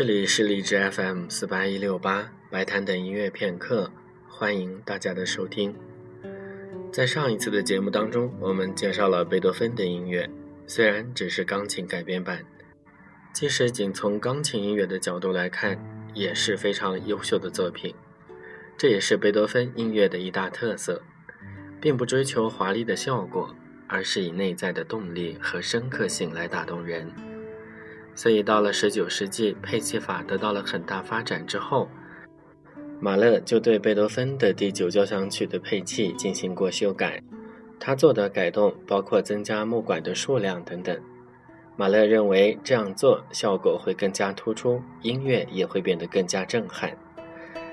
这里是荔枝 FM 四八一六八白谈的音乐片刻，欢迎大家的收听。在上一次的节目当中，我们介绍了贝多芬的音乐，虽然只是钢琴改编版，即使仅从钢琴音乐的角度来看，也是非常优秀的作品。这也是贝多芬音乐的一大特色，并不追求华丽的效果，而是以内在的动力和深刻性来打动人。所以，到了十九世纪，配器法得到了很大发展之后，马勒就对贝多芬的第九交响曲的配器进行过修改。他做的改动包括增加木管的数量等等。马勒认为这样做效果会更加突出，音乐也会变得更加震撼。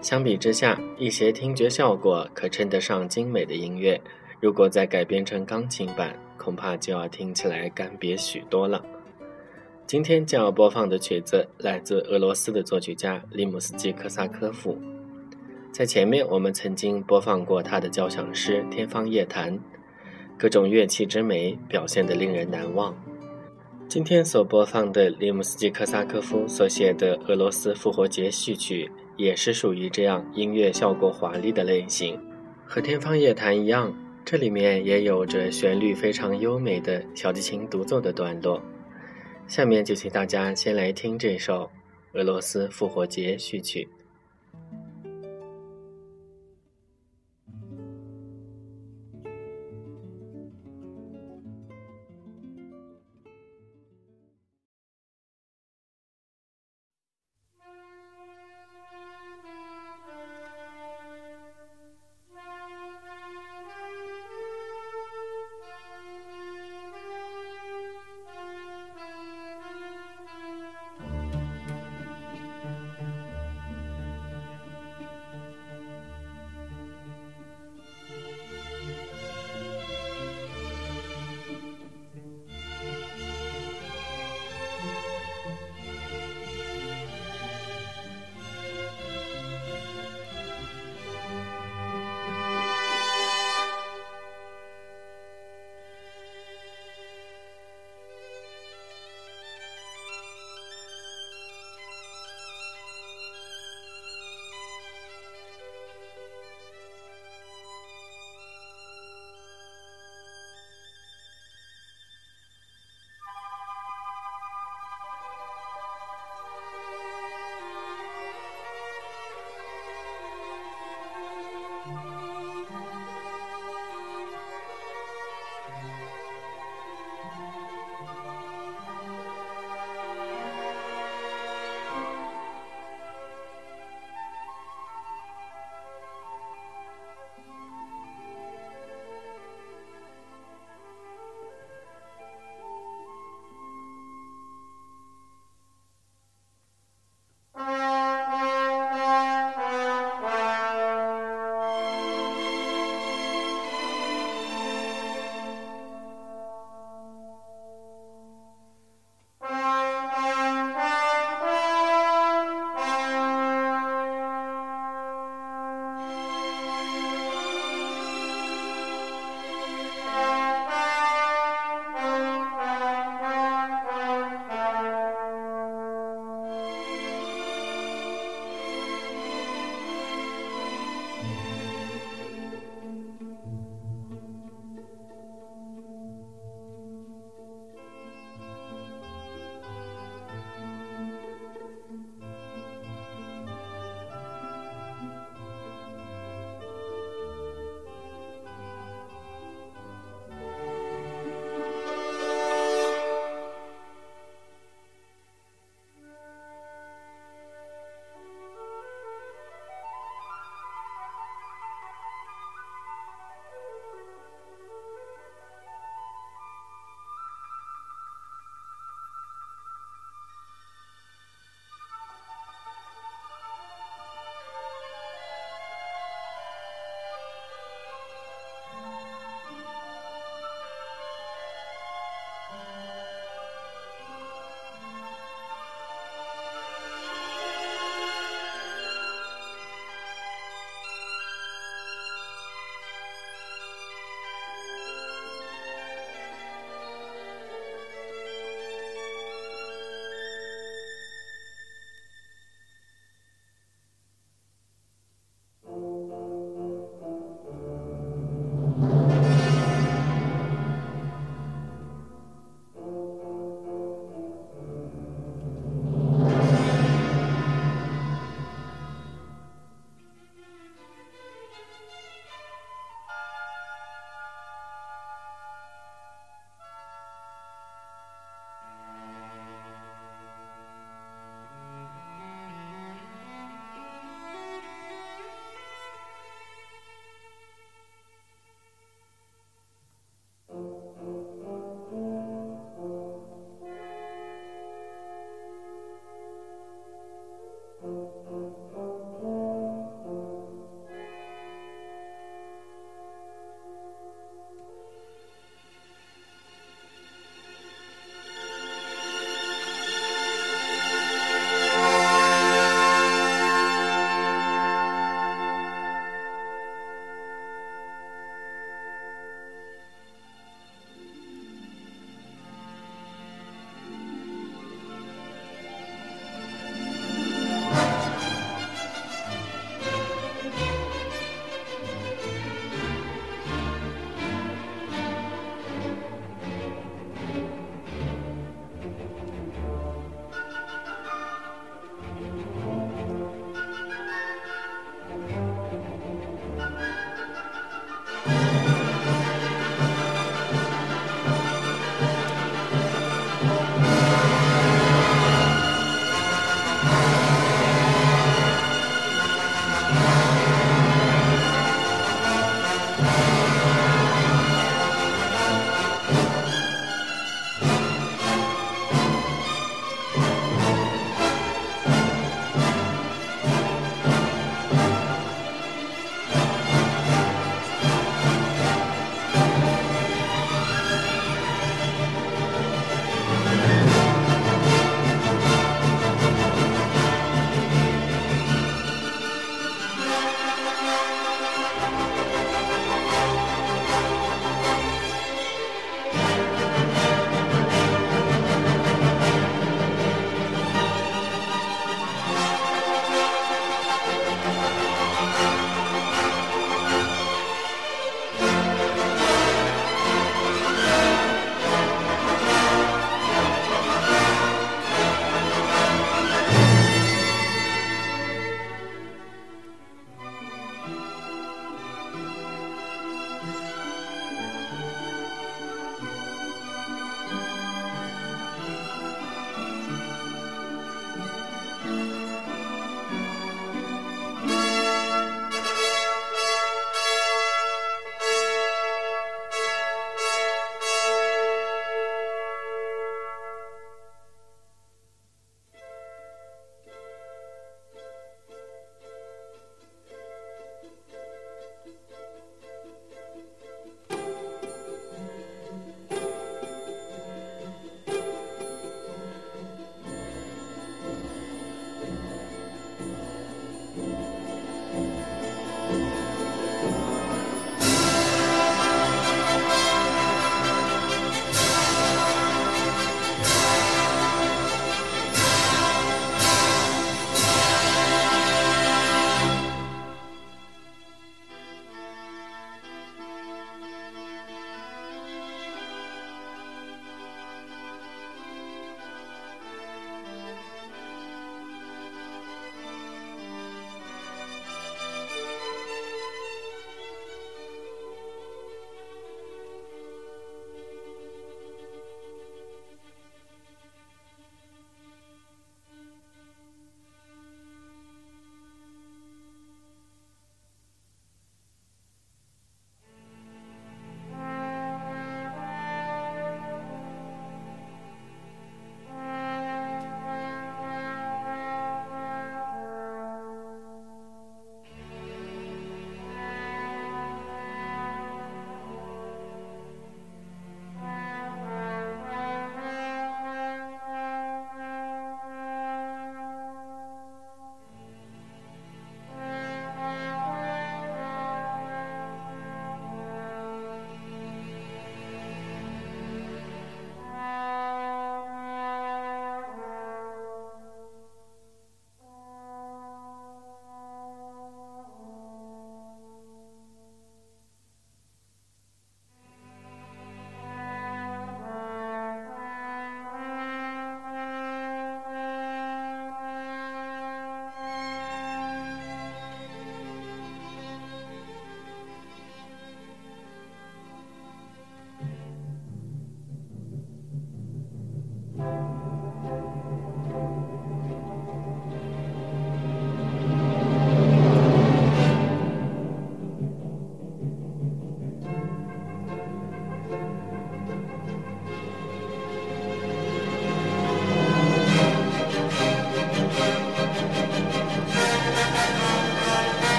相比之下，一些听觉效果可称得上精美的音乐，如果再改编成钢琴版，恐怕就要听起来干瘪许多了。今天将要播放的曲子来自俄罗斯的作曲家利姆斯基科萨科夫。在前面我们曾经播放过他的交响诗《天方夜谭》，各种乐器之美表现得令人难忘。今天所播放的利姆斯基科萨科夫所写的俄罗斯复活节序曲，也是属于这样音乐效果华丽的类型。和《天方夜谭》一样，这里面也有着旋律非常优美的小提琴独奏的段落。下面就请大家先来听这首俄罗斯复活节序曲。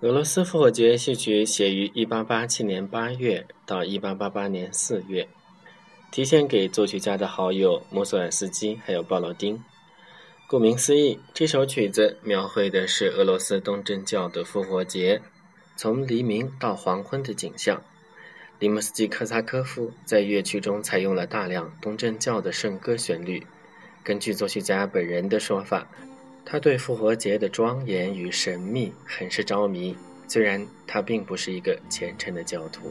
俄罗斯复活节序曲写于1887年8月到1888年4月，提献给作曲家的好友穆索尔斯基还有鲍罗丁。顾名思义，这首曲子描绘的是俄罗斯东正教的复活节，从黎明到黄昏的景象。里姆斯基科萨科夫在乐曲中采用了大量东正教的圣歌旋律。根据作曲家本人的说法，他对复活节的庄严与神秘很是着迷，虽然他并不是一个虔诚的教徒。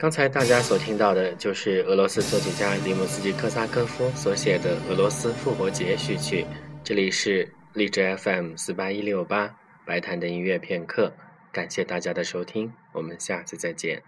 刚才大家所听到的就是俄罗斯作曲家里姆斯基科萨科夫所写的《俄罗斯复活节序曲》。这里是荔枝 FM 四八一六八白谈的音乐片刻，感谢大家的收听，我们下次再见。